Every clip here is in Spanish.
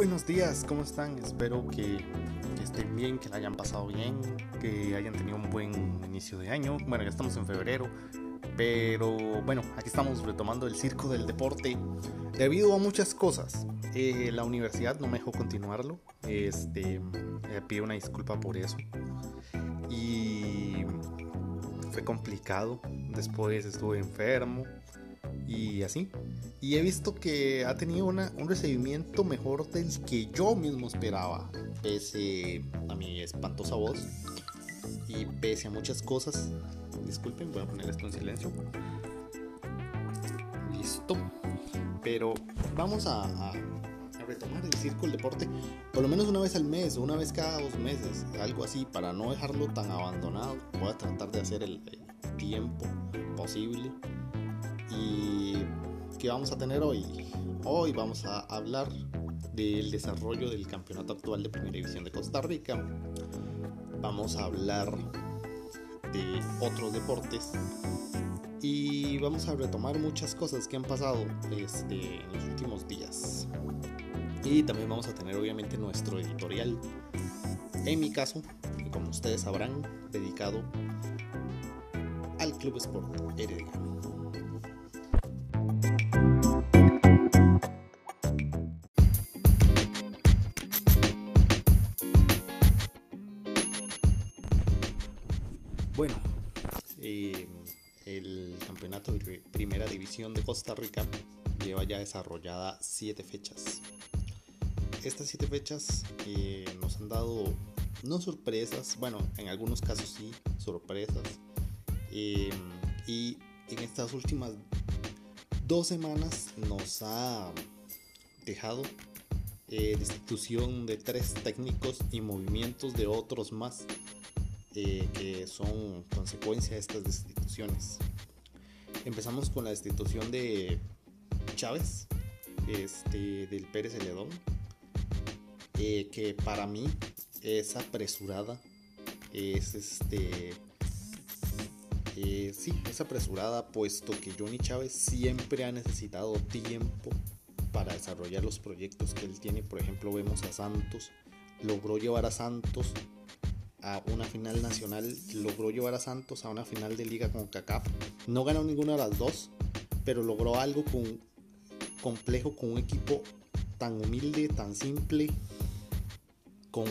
buenos días, ¿cómo están? Espero que, estén bien, que la hayan pasado bien, que hayan tenido un buen inicio de año. Bueno, ya estamos en febrero, pero bueno, aquí estamos retomando el circo del deporte debido a muchas cosas. Eh, la universidad no me dejó continuarlo, este, eh, pido una disculpa por eso. Y fue complicado, después estuve enfermo y así. Y he visto que ha tenido una, un recibimiento mejor del que yo mismo esperaba, pese a mi espantosa voz y pese a muchas cosas. Disculpen, voy a poner esto en silencio. Listo. Pero vamos a, retomar el circo del deporte por lo menos una vez al mes una vez cada dos meses, algo así, para no dejarlo tan abandonado. Voy a tratar de hacer el tiempo posible ¿Y qué vamos a tener hoy? Hoy vamos a hablar del desarrollo del campeonato actual de Primera División de Costa Rica. Vamos a hablar de otros deportes y vamos a retomar muchas cosas que han pasado este, en los últimos días. Y también vamos a tener obviamente nuestro editorial, en mi caso, como ustedes sabrán, dedicado al Club Sport Heredia. De Costa Rica lleva ya desarrollada siete fechas. Estas siete fechas eh, nos han dado no sorpresas, bueno, en algunos casos sí, sorpresas. Eh, y en estas últimas dos semanas nos ha dejado destitución de tres técnicos y movimientos de otros más eh, que son consecuencia de estas destituciones. Empezamos con la destitución de Chávez, este, del Pérez Celedón, eh, que para mí es apresurada, es este... Eh, sí, es apresurada puesto que Johnny Chávez siempre ha necesitado tiempo para desarrollar los proyectos que él tiene. Por ejemplo, vemos a Santos, logró llevar a Santos a una final nacional, logró llevar a Santos a una final de liga con CACAF. No ganó ninguna de las dos, pero logró algo con, complejo con un equipo tan humilde, tan simple, con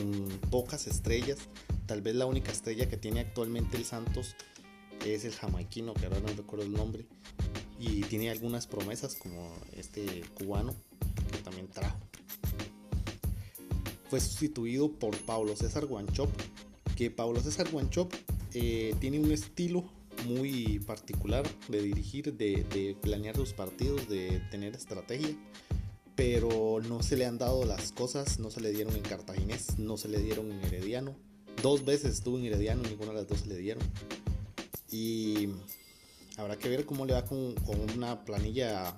pocas estrellas. Tal vez la única estrella que tiene actualmente el Santos es el jamaiquino, que ahora no recuerdo el nombre. Y tiene algunas promesas como este cubano que también trajo. Fue sustituido por Pablo César Guanchop, que Pablo César Guanchop eh, tiene un estilo muy particular de dirigir, de, planear sus partidos, de tener estrategia, pero no se le han dado las cosas, no se le dieron en Cartaginés, no se le dieron en Herediano. Dos veces estuvo en Herediano, ninguna de las dos se le dieron. Y habrá que ver cómo le va con, con una planilla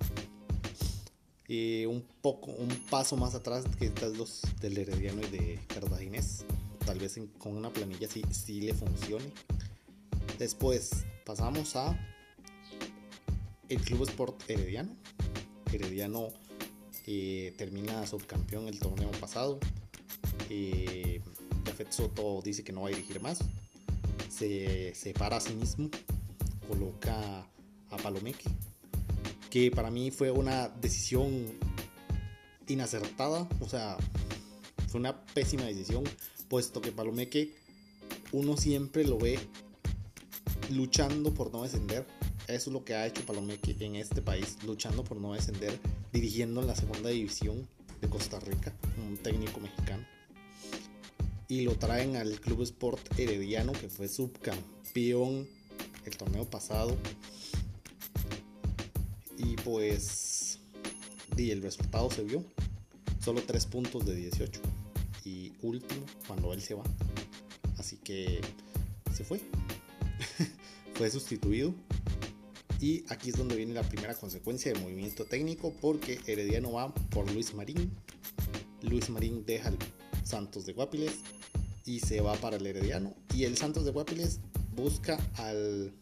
eh, un poco, un paso más atrás que estas dos del Herediano y de Cartaginés tal vez con una planilla sí, sí le funcione. Después pasamos a el Club Sport Herediano. Herediano eh, termina subcampeón el torneo pasado. Eh, Jafet Soto dice que no va a dirigir más. Se separa a sí mismo. Coloca a Palomeque. Que para mí fue una decisión inacertada. O sea, fue una pésima decisión puesto que Palomeque uno siempre lo ve luchando por no descender. Eso es lo que ha hecho Palomeque en este país, luchando por no descender, dirigiendo en la segunda división de Costa Rica, un técnico mexicano. Y lo traen al Club Sport Herediano, que fue subcampeón el torneo pasado. Y pues, y el resultado se vio. Solo 3 puntos de 18 y último cuando él se va. Así que se fue. fue sustituido. Y aquí es donde viene la primera consecuencia de movimiento técnico porque Herediano va por Luis Marín. Luis Marín deja el Santos de Guapiles y se va para el Herediano. Y el Santos de Guapiles busca al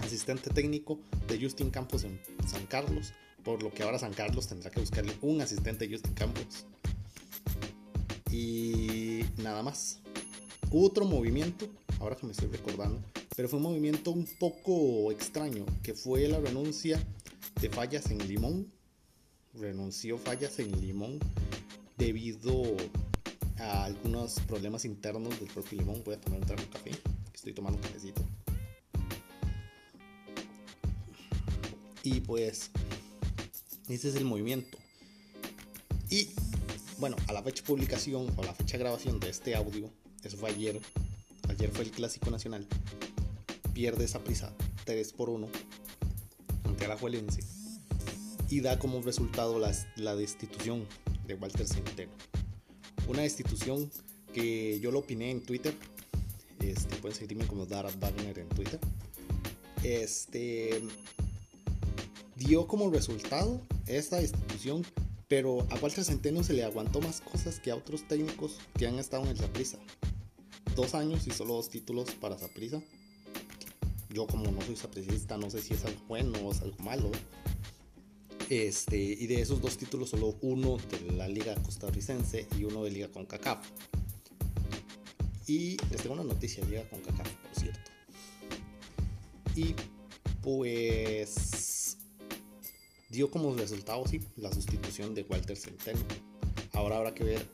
asistente técnico de Justin Campos en San Carlos por lo que ahora San Carlos tendrá que buscarle un asistente a Justin Campos. Y nada más. Otro movimiento, ahora que me estoy recordando, pero fue un movimiento un poco extraño, que fue la renuncia de Fallas en Limón. Renunció Fallas en Limón debido a algunos problemas internos del propio Limón. Voy a tomar un trago de café, estoy tomando un cafecito. Y pues, ese es el movimiento. Y bueno, a la fecha de publicación o la fecha de grabación de este audio, eso fue ayer. Ayer fue el Clásico Nacional. Pierde esa prisa 3 por 1 ante Alajuelense y da como resultado la, la destitución de Walter Centeno. Una destitución que yo lo opiné en Twitter. Este, pueden seguirme como Dara Wagner en Twitter. Este dio como resultado esta destitución, pero a Walter Centeno se le aguantó más cosas que a otros técnicos que han estado en el Zaprisa. Dos años y solo dos títulos para Zaprisa. Yo como no soy sapricista no sé si es algo bueno o es algo malo. Este, y de esos dos títulos solo uno de la liga costarricense y uno de liga con CACAF. Y les tengo una noticia, liga con CACAF, por cierto. Y pues dio como resultado sí, la sustitución de Walter Centeno. Ahora habrá que ver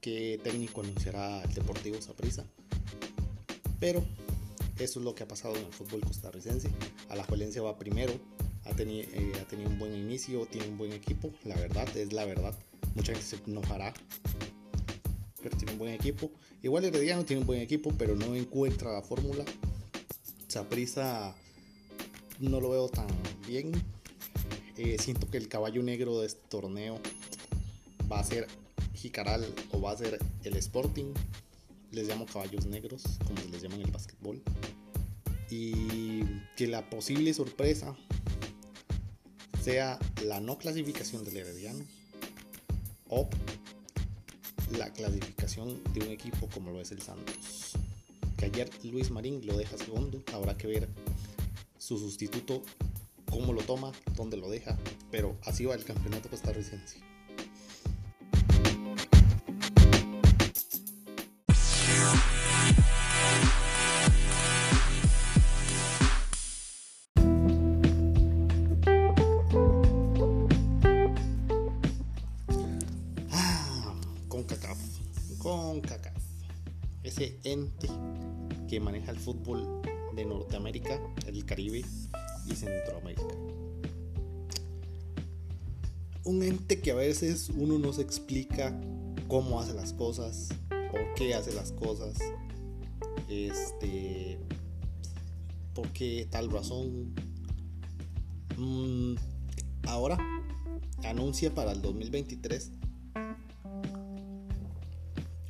qué técnico anunciará el Deportivo Saprissa. Pero eso es lo que ha pasado en el fútbol costarricense. A la Juelencia va primero, ha, eh, ha tenido un buen inicio, tiene un buen equipo, la verdad, es la verdad. Mucha gente se enojará, pero tiene un buen equipo. Igual Herediano tiene un buen equipo, pero no encuentra la fórmula. Saprissa no lo veo tan bien. Eh, siento que el caballo negro de este torneo va a ser Jicaral o va a ser el Sporting. Les llamo caballos negros, como les llama en el básquetbol. Y que la posible sorpresa sea la no clasificación del Herediano o la clasificación de un equipo como lo es el Santos. Que ayer Luis Marín lo deja segundo, habrá que ver su sustituto cómo lo toma, dónde lo deja, pero así va el campeonato costarricense. Ah, ente que maneja el fútbol de Norteamérica, el Caribe Centroamérica. Un ente que a veces uno no se explica cómo hace las cosas, por qué hace las cosas, este, por qué tal razón. Mm, ahora anuncia para el 2023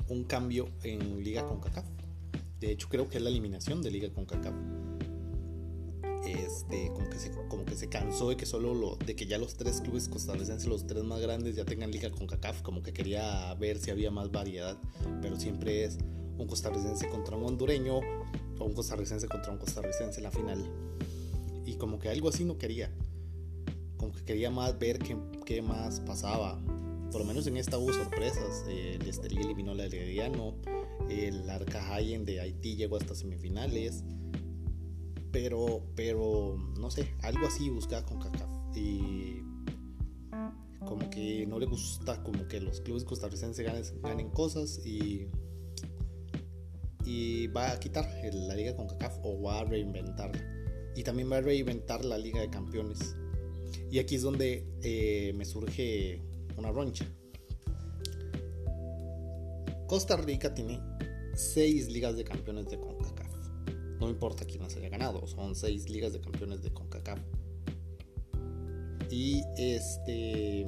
un cambio en Liga CONCACAF. De hecho, creo que es la eliminación de Liga CONCACAF este, como que, se, como que se cansó de que solo lo, de que ya los tres clubes costarricenses, los tres más grandes, ya tengan liga con CACAF, como que quería ver si había más variedad, pero siempre es un costarricense contra un hondureño o un costarricense contra un costarricense en la final. Y como que algo así no quería, como que quería más ver qué, más pasaba. Por lo menos en esta hubo sorpresas. el Estelí eliminó al Herediano, el Arcahayen de Haití llegó hasta semifinales pero, pero, no sé, algo así buscaba con CACAF. Y como que no le gusta como que los clubes costarricenses ganen, cosas y, y va a quitar la liga con CACAF o va a reinventarla. Y también va a reinventar la liga de campeones. Y aquí es donde eh, me surge una roncha. Costa Rica tiene seis ligas de campeones de CONCACAF. No importa quién las haya ganado, son seis ligas de campeones de CONCACAF. Y este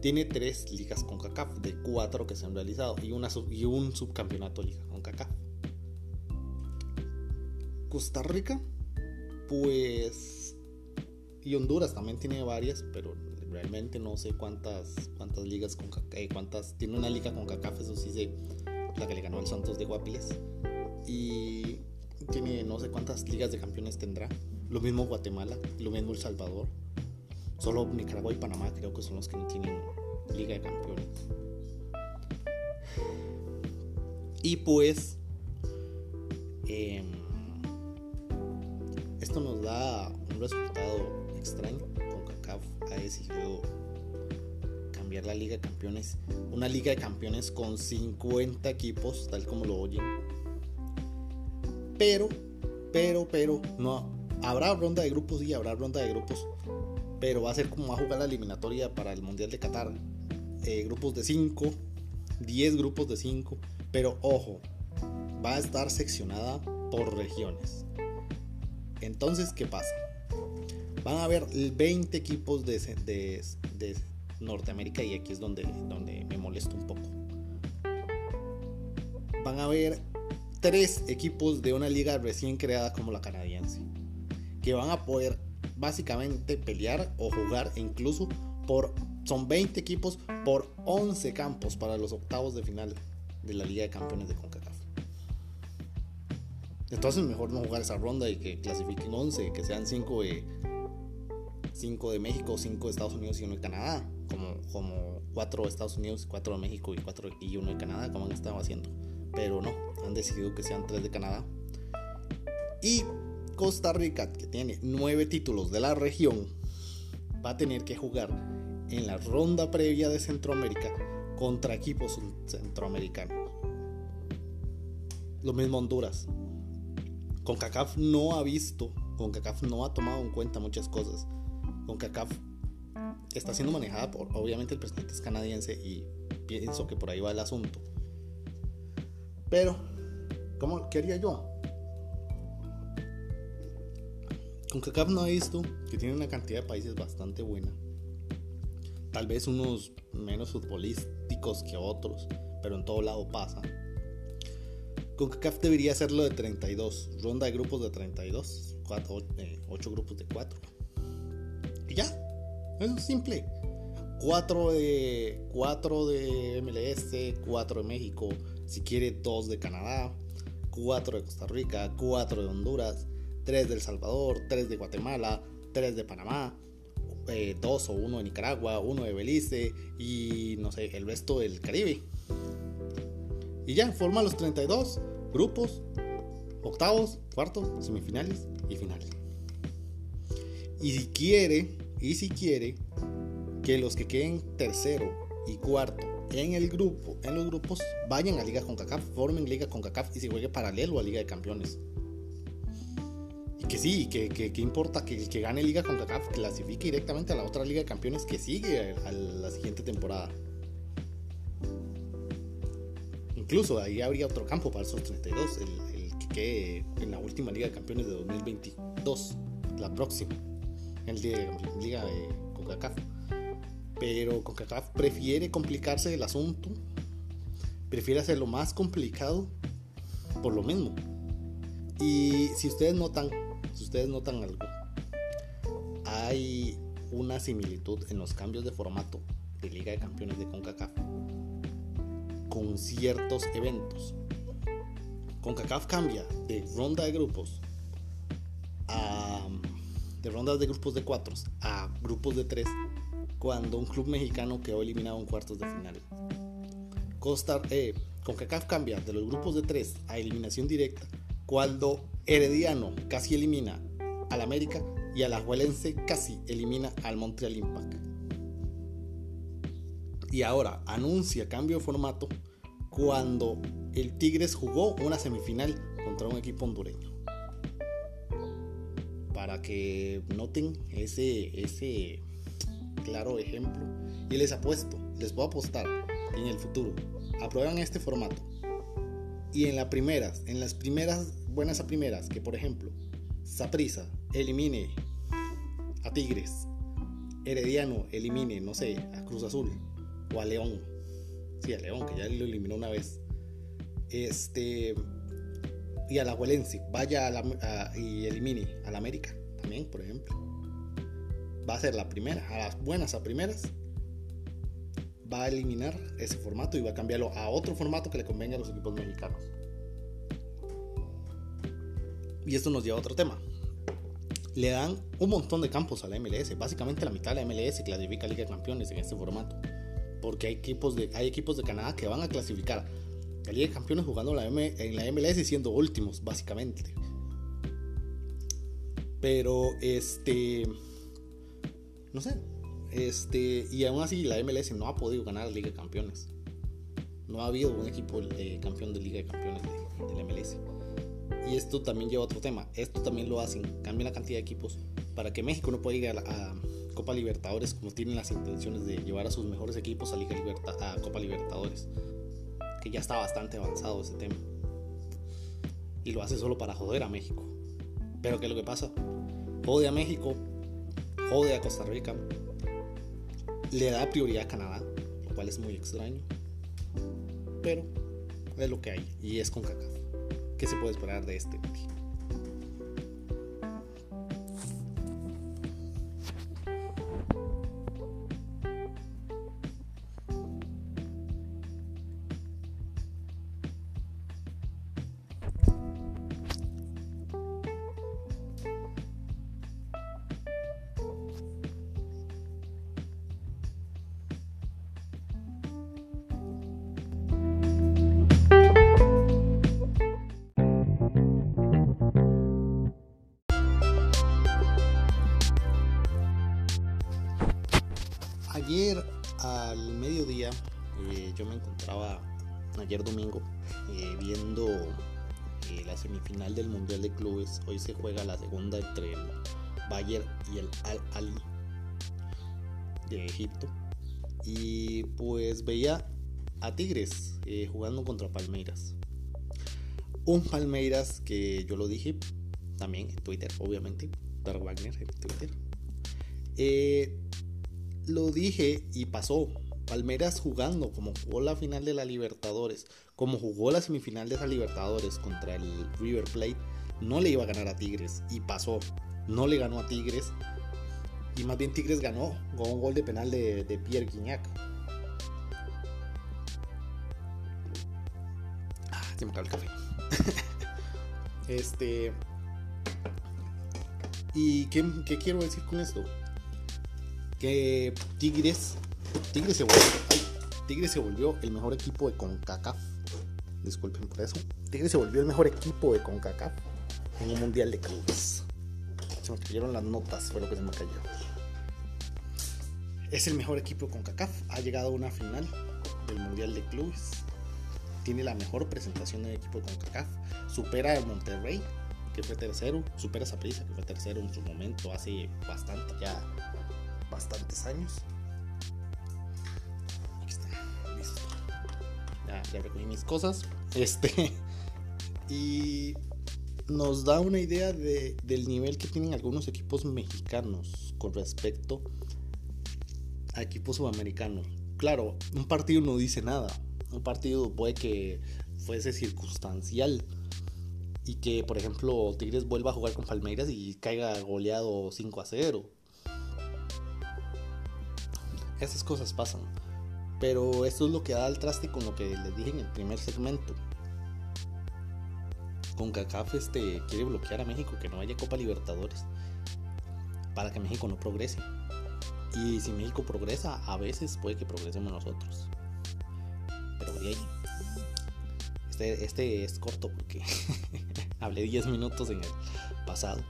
tiene tres ligas CONCACAF de cuatro que se han realizado y, una y un subcampeonato liga CONCACAF. Costa Rica, pues y Honduras también tiene varias, pero realmente no sé cuántas cuántas ligas con eh, cuántas tiene una liga con CACAF, eso sí sé, la que le ganó al Santos de Guapiles. Y tiene no sé cuántas ligas de campeones tendrá. Lo mismo Guatemala, lo mismo El Salvador. Solo Nicaragua y Panamá creo que son los que no tienen liga de campeones. Y pues em, esto nos da un resultado extraño. CONCACAF ha decidido cambiar la Liga de Campeones. Una Liga de Campeones con 50 equipos, tal como lo oyen. Pero, pero, pero, no. Habrá ronda de grupos y habrá ronda de grupos. Pero va a ser como va a jugar la eliminatoria para el Mundial de Qatar. Eh, grupos de 5, 10 grupos de 5. Pero ojo, va a estar seccionada por regiones. Entonces, ¿qué pasa? Van a haber 20 equipos de Norteamérica y aquí es donde, donde me molesto un poco. Van a haber tres equipos de una liga recién creada como la canadiense que van a poder básicamente pelear o jugar incluso por son 20 equipos por 11 campos para los octavos de final de la Liga de Campeones de CONCACAF. Entonces mejor no jugar esa ronda y que clasifiquen 11, que sean 5 de 5 de México, 5 de Estados Unidos y 1 de Canadá, como como 4 de Estados Unidos, 4 de México y 4 y 1 de Canadá como han estado haciendo. Pero no, han decidido que sean 3 de Canadá. Y Costa Rica, que tiene 9 títulos de la región, va a tener que jugar en la ronda previa de Centroamérica contra equipos centroamericanos. Lo mismo Honduras. CONCACAF no ha visto, CONCACAF no ha tomado en cuenta muchas cosas. CONCACAF está siendo manejada por, obviamente el presidente es canadiense y pienso que por ahí va el asunto. Pero, ¿cómo quería yo? CONCACAF no ha visto que tiene una cantidad de países bastante buena. Tal vez unos menos futbolísticos que otros, pero en todo lado pasa. CONCACAF debería hacerlo de 32, ronda de grupos de 32, 4, 8 grupos de 4. Y ya, es simple. 4 de, 4 de MLS, 4 de México, si quiere 2 de Canadá, 4 de Costa Rica, 4 de Honduras, 3 de El Salvador, 3 de Guatemala, 3 de Panamá, 2 eh, o 1 de Nicaragua, 1 de Belice y no sé, el resto del Caribe. Y ya, forma los 32 grupos, octavos, cuartos, semifinales y finales. Y si quiere, y si quiere, que los que queden tercero y cuarto en el grupo, en los grupos, vayan a Liga con CACAF, formen Liga con CACAF y se juegue paralelo a Liga de Campeones que sí, que, que, importa que el que gane Liga con CACAF clasifique directamente a la otra Liga de Campeones que sigue a la siguiente temporada. Incluso ahí habría otro campo para esos 32, el, que quede en la última Liga de Campeones de 2022, la próxima, el de Liga de CONCACAF. Pero CONCACAF prefiere complicarse el asunto, prefiere hacerlo más complicado por lo mismo. Y si ustedes notan, si ustedes notan algo, hay una similitud en los cambios de formato de Liga de Campeones de CONCACAF con ciertos eventos. CONCACAF cambia de ronda de grupos a de rondas de grupos de cuatro a grupos de tres cuando un club mexicano quedó eliminado en cuartos de final. Costa, eh, CONCACAF cambia de los grupos de tres a eliminación directa cuando Herediano casi elimina al América y Alajuelense casi elimina al Montreal Impact. Y ahora anuncia cambio de formato cuando el Tigres jugó una semifinal contra un equipo hondureño. Para que noten ese, ese claro ejemplo. Y les apuesto, les voy a apostar en el futuro. Aprueban este formato. Y en las primeras, en las primeras buenas a primeras, que por ejemplo, Saprisa elimine a Tigres, Herediano elimine, no sé, a Cruz Azul o a León. Sí, a León, que ya lo eliminó una vez. Este. Y a la Huelense, vaya a y elimine a la América también, por ejemplo. Va a ser la primera, a las buenas a primeras. Va a eliminar ese formato y va a cambiarlo a otro formato que le convenga a los equipos mexicanos. Y esto nos lleva a otro tema. Le dan un montón de campos a la MLS. Básicamente la mitad de la MLS clasifica a Liga de Campeones en este formato. Porque hay equipos de, hay equipos de Canadá que van a clasificar a Liga de Campeones jugando en la MLS y siendo últimos, básicamente. Pero este. No sé. Este. Y aún así la MLS no ha podido ganar la Liga de Campeones. No ha habido un equipo de campeón de Liga de Campeones de, la MLS. Y esto también lleva a otro tema. Esto también lo hacen. Cambian la cantidad de equipos para que México no pueda ir a, Copa Libertadores como tienen las intenciones de llevar a sus mejores equipos a, Liga a Copa Libertadores. Que ya está bastante avanzado ese tema. Y lo hace solo para joder a México. Pero ¿qué es lo que pasa? Jode a México, jode a Costa Rica, le da prioridad a Canadá, lo cual es muy extraño. Pero es lo que hay y es con caca. ¿Qué se puede esperar de este? Al mediodía eh, yo me encontraba, ayer domingo, eh, viendo eh, la semifinal del Mundial de Clubes. Hoy se juega la segunda entre el Bayern y el Al-Ali de Egipto. Y pues veía a Tigres jugando contra Palmeiras. Un Palmeiras que yo lo dije también en Twitter, obviamente. Per Wagner en Twitter lo dije y pasó. Palmeras jugando como jugó la final de la Libertadores, como jugó la semifinal de esa Libertadores contra el River Plate, no le iba a ganar a Tigres y pasó. No le ganó a Tigres y más bien Tigres ganó con un gol de penal de, Pierre Guignac. Ah, se me acaba el café. este. ¿Y qué, qué quiero decir con esto? Que Tigres, Tigres se volvió, Tigres se volvió el mejor equipo de CONCACAF. Disculpen por eso. Tigres se volvió el mejor equipo de CONCACAF en un mundial de clubes. Se me cayeron las notas, fue lo que se me cayó. Es el mejor equipo de CONCACAF. Ha llegado a una final del mundial de clubes. Tiene la mejor presentación del equipo de CONCACAF. Supera al Monterrey, que fue tercero. Supera a Saprissa, que fue tercero en su momento hace bastante ya bastantes años. Aquí está, listo. Ya, recogí mis cosas. Este. Y nos da una idea de, del nivel que tienen algunos equipos mexicanos con respecto a equipos sudamericanos. Claro, un partido no dice nada. Un partido puede que fuese circunstancial y que, por ejemplo, Tigres vuelva a jugar con Palmeiras y caiga goleado 5 a 0. Esas cosas pasan. Pero esto es lo que da el traste con lo que les dije en el primer segmento. Con CACAF este, quiere bloquear a México que no haya Copa Libertadores para que México no progrese. Y si México progresa, a veces puede que progresemos nosotros. Pero de ahí. Este, este es corto porque hablé 10 minutos en el pasado.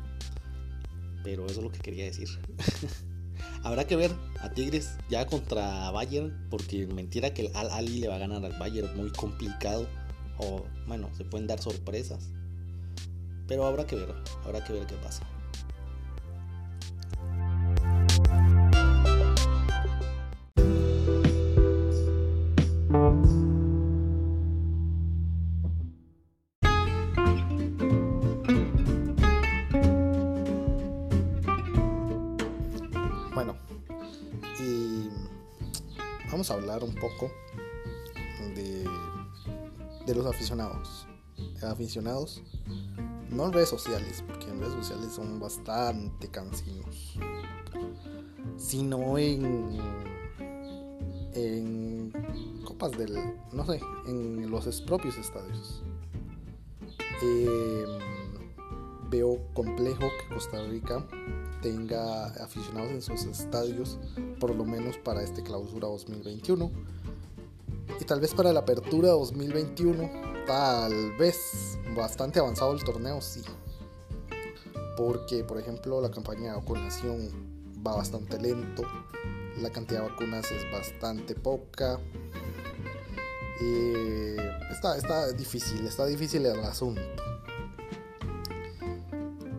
Pero eso es lo que quería decir. Habrá que ver a Tigres ya contra Bayern, porque mentira que el Al Ali le va a ganar al Bayern, muy complicado. O bueno, se pueden dar sorpresas. Pero habrá que ver, habrá que ver qué pasa. Hablar un poco de, de los aficionados. Aficionados, no en redes sociales, porque en redes sociales son bastante cansinos, sino en, en copas del, no sé, en los propios estadios. Em, veo complejo que Costa Rica tenga aficionados en sus estadios, por lo menos para este clausura 2021. Y tal vez para la apertura 2021, tal vez bastante avanzado el torneo, sí. Porque, por ejemplo, la campaña de vacunación va bastante lento, la cantidad de vacunas es bastante poca. Está, está difícil, está difícil el asunto.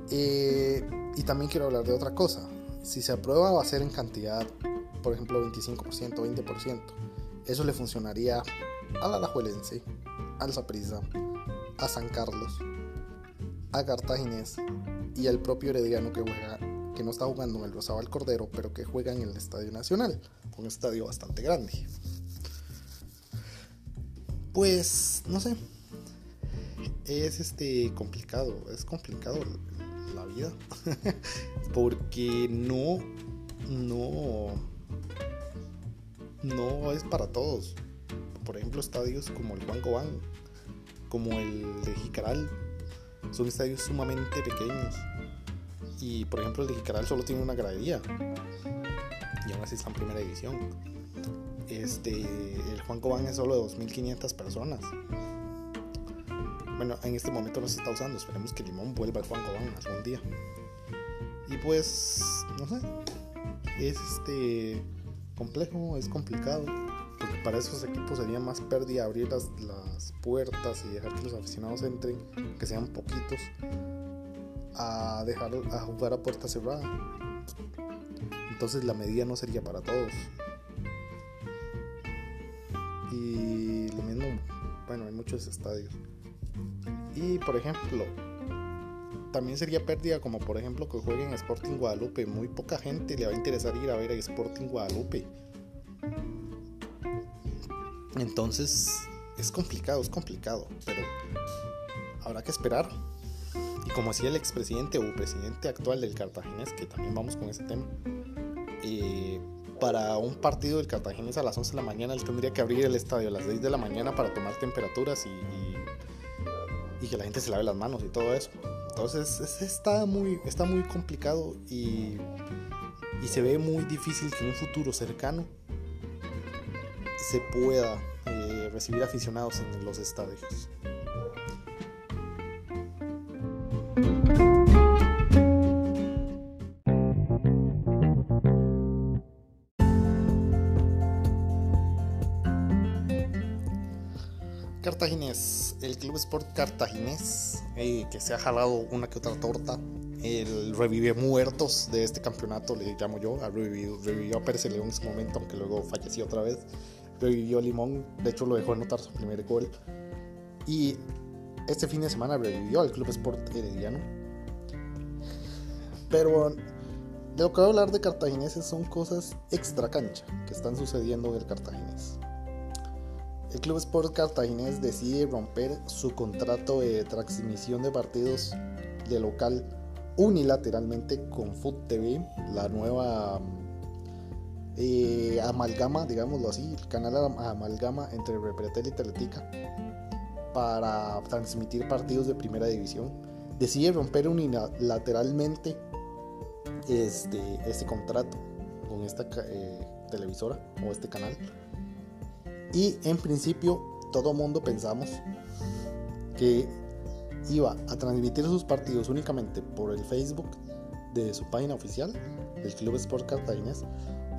Eh, y también quiero hablar de otra cosa. Si se aprueba va a ser en cantidad, por ejemplo, 25%, 20%. Eso le funcionaría a la Alajuelense, al Zaprisa, a San Carlos, a Cartaginés y al propio Herediano que juega que no está jugando en el Rosabal Cordero, pero que juega en el Estadio Nacional, un estadio bastante grande. Pues no sé. Es este complicado, es complicado la vida. Porque no no no es para todos. Por ejemplo, estadios como el Juan Cobán, como el de Jicaral, son estadios sumamente pequeños. Y por ejemplo, el de Jicaral solo tiene una gradería. Y aún así está en primera división. Este, el Juan Cobán es solo de 2.500 personas. Bueno, en este momento no se está usando. Esperemos que Limón vuelva al Juan Cobán algún día. Y pues, no sé. Es este complejo, es complicado. Porque para esos equipos sería más pérdida abrir las, las puertas y dejar que los aficionados entren, que sean poquitos, a dejar a jugar a puerta cerrada. Entonces la medida no sería para todos. Y lo mismo, bueno, hay muchos estadios. Y por ejemplo, también sería pérdida como por ejemplo que jueguen Sporting Guadalupe. Muy poca gente le va a interesar ir a ver a Sporting Guadalupe. Entonces es complicado, es complicado, pero habrá que esperar. Y como decía el expresidente o presidente actual del Cartaginés, que también vamos con ese tema, eh, para un partido del Cartaginés a las 11 de la mañana, él tendría que abrir el estadio a las 6 de la mañana para tomar temperaturas y, y, que la gente se lave las manos y todo eso. Entonces está, muy, está muy complicado y, y se ve muy difícil que en un futuro cercano se pueda eh, recibir aficionados en los estadios. Sport Cartaginés, eh, que se ha jalado una que otra torta, el revive muertos de este campeonato, le llamo yo, ha revivido, revivió a Pérez León en ese momento, aunque luego falleció otra vez, revivió a Limón, de hecho lo dejó anotar su primer gol, y este fin de semana revivió al Club Sport Herediano. Pero de lo que voy a hablar de cartagineses son cosas extra cancha que están sucediendo en el cartaginés. El Club Sport Cartaginés decide romper su contrato de transmisión de partidos de local unilateralmente con Food TV, la nueva eh, amalgama, digámoslo así, el canal amalgama entre Repretel y Teletica para transmitir partidos de primera división. Decide romper unilateralmente este, este contrato con esta eh, televisora o este canal y en principio todo mundo pensamos que iba a transmitir sus partidos únicamente por el Facebook de su página oficial del Club Sport Cartaginés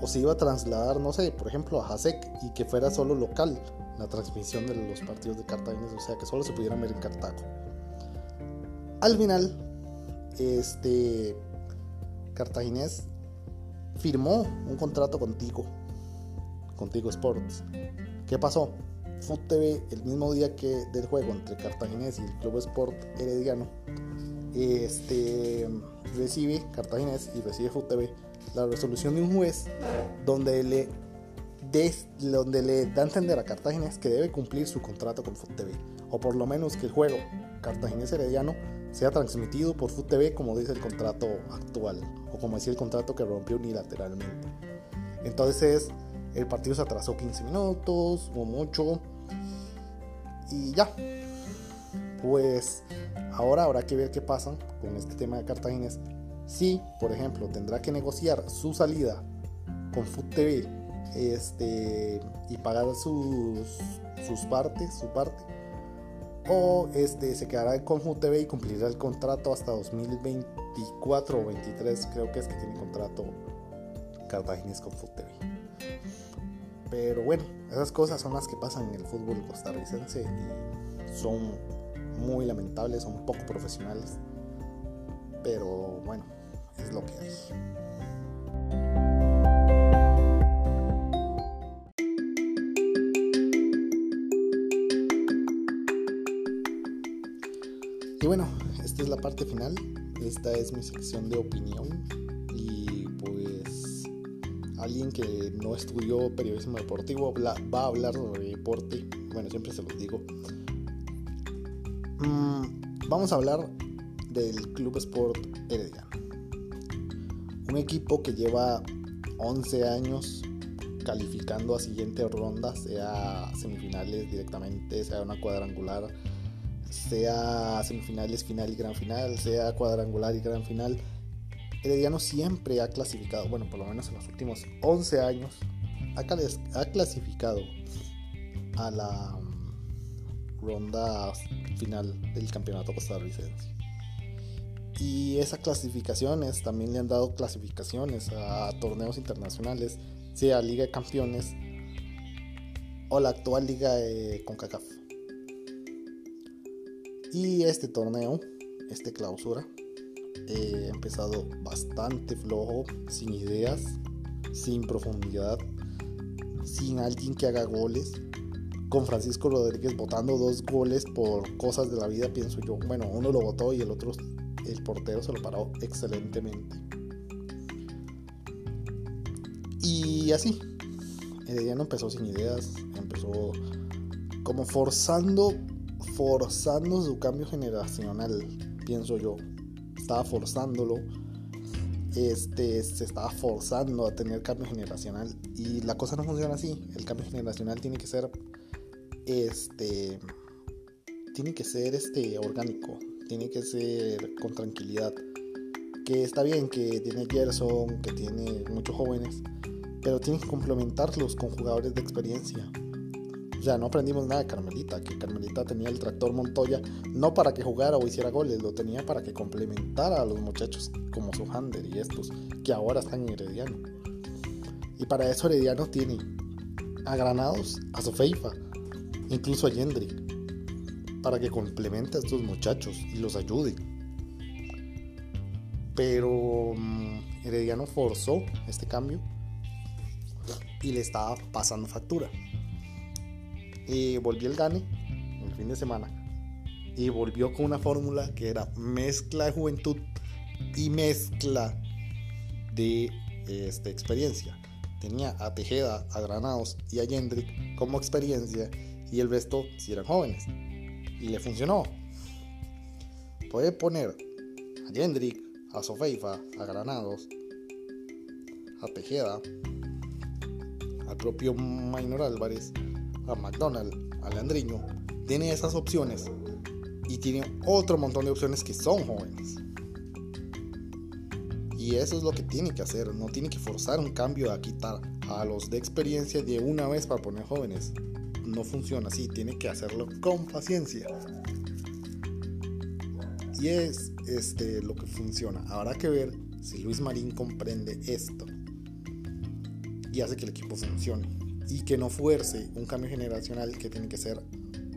o se iba a trasladar, no sé, por ejemplo a Hasek y que fuera solo local la transmisión de los partidos de Cartaginés, o sea que solo se pudieran ver en Cartago. Al final, este Cartaginés firmó un contrato contigo, contigo Sports, ¿Qué pasó? Food TV, el mismo día que del juego entre Cartaginés y el Club Sport Herediano, este, recibe Cartaginés y recibe Food TV la resolución de un juez donde le, donde le da a entender a Cartaginés que debe cumplir su contrato con Food TV, o por lo menos que el juego Cartaginés Herediano sea transmitido por Food TV como dice el contrato actual, o como decía el contrato que rompió unilateralmente. Entonces, el partido se atrasó 15 minutos o mucho. Y ya. Pues Ahora habrá que ver qué pasa con este tema de Cartaginés. Si, por ejemplo, tendrá que negociar su salida con Food TV este, y pagar sus, sus partes, su parte, o este, se quedará con Food TV y cumplirá el contrato hasta 2024 o 2023, creo que es que tiene contrato Cartaginés con Food TV. Pero bueno, esas cosas son las que pasan en el fútbol costarricense y son muy lamentables, son poco profesionales. Pero bueno, es lo que hay. Y bueno, esta es la parte final. Esta es mi sección de opinión. Alguien que no estudió periodismo deportivo va a hablar sobre deporte. Bueno, siempre se los digo. Mm, vamos a hablar del Club Sport Herediano. Un equipo que lleva 11 años calificando a siguiente ronda, sea semifinales directamente, sea una cuadrangular, sea semifinales, final y gran final, sea cuadrangular y gran final. Herediano siempre ha clasificado, bueno, por lo menos en los últimos 11 años, ha, clasificado a la ronda final del campeonato costarricense. Y esas clasificaciones también le han dado clasificaciones a torneos internacionales, sea Liga de Campeones o la actual Liga de CONCACAF. Y este torneo, este clausura, eh, ha empezado bastante flojo, sin ideas, sin profundidad, sin alguien que haga goles con Francisco Rodríguez votando dos goles por cosas de la vida, pienso yo. Bueno, uno lo votó y el otro, el portero se lo paró excelentemente. Y así, Herediano empezó sin ideas, empezó como forzando, forzando su cambio generacional, pienso yo. Estaba forzándolo, este, se estaba forzando a tener cambio generacional y la cosa no funciona así. El cambio generacional tiene que ser este tiene que ser este orgánico, tiene que ser con tranquilidad. Que está bien que tiene Gerson, que tiene muchos jóvenes, pero tiene que complementarlos con jugadores de experiencia. O sea, no aprendimos nada de Carmelita, que Carmelita tenía el tractor Montoya no para que jugara o hiciera goles, lo tenía para que complementara a los muchachos como su Hander y estos, que ahora están en Herediano. Y para eso Herediano tiene a Granados, a Sofeifa, incluso a Yendrick, para que complemente a estos muchachos y los ayude. Pero mm, Herediano forzó este cambio y le estaba pasando factura. Y volvió el Gane el fin de semana y volvió con una fórmula que era mezcla de juventud y mezcla de este, experiencia. Tenía a Tejeda, a Granados y a Yendrick como experiencia y el resto si eran jóvenes. Y le funcionó. Puede poner a Jendrik, a Sofeifa, a Granados, a Tejeda, al propio Maynor Álvarez, a McDonald, a Leandriño. Tiene esas opciones y tiene otro montón de opciones que son jóvenes. Y eso es lo que tiene que hacer, no tiene que forzar un cambio a quitar a los de experiencia de una vez para poner jóvenes no funciona así, tiene que hacerlo con paciencia. Y es este, lo que funciona. Habrá que ver si Luis Marín comprende esto y hace que el equipo funcione. Y que no fuerce un cambio generacional que tiene que ser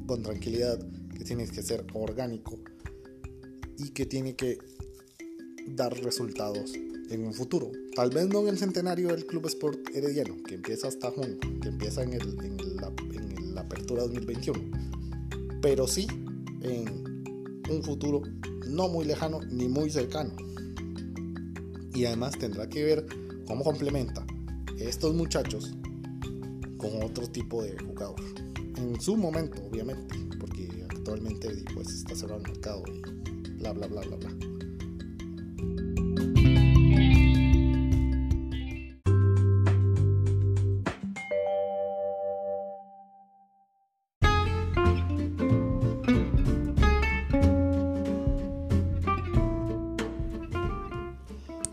con tranquilidad, que tiene que ser orgánico y que tiene que dar resultados en un futuro. Tal vez no en el centenario del Club Sport Herediano, que empieza hasta junio, que empieza en, el, en, la, en la apertura 2021, pero sí en un futuro no muy lejano ni muy cercano. Y además tendrá que ver cómo complementa estos muchachos con otro tipo de jugador. En su momento, obviamente, porque actualmente pues, está cerrado el mercado y bla, bla, bla, bla, bla.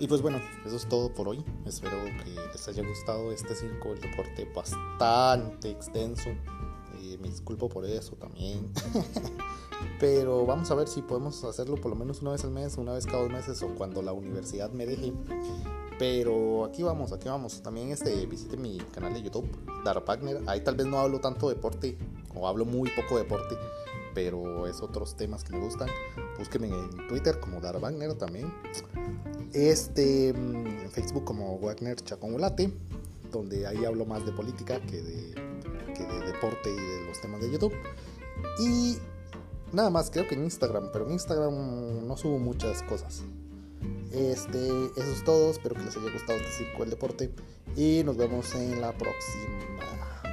Y pues bueno, eso es todo por hoy. Espero que les haya gustado este circo del deporte bastante extenso. Eh, me disculpo por eso también. Pero vamos a ver si podemos hacerlo por lo menos una vez al mes, una vez cada dos meses o cuando la universidad me deje. Pero aquí vamos, aquí vamos. También este, visite mi canal de YouTube, Dar Wagner. Ahí tal vez no hablo tanto de deporte o hablo muy poco de deporte, pero es otros temas que me gustan. Búsquenme en Twitter como Dar Wagner también. Este, mm, en Facebook como Wagner Chacomulate, donde ahí hablo más de política que de, que de deporte y de los temas de YouTube. Y nada más, creo que en Instagram, pero en Instagram no subo muchas cosas. Este, eso es todo. Espero que les haya gustado este circo del deporte. Y nos vemos en la próxima.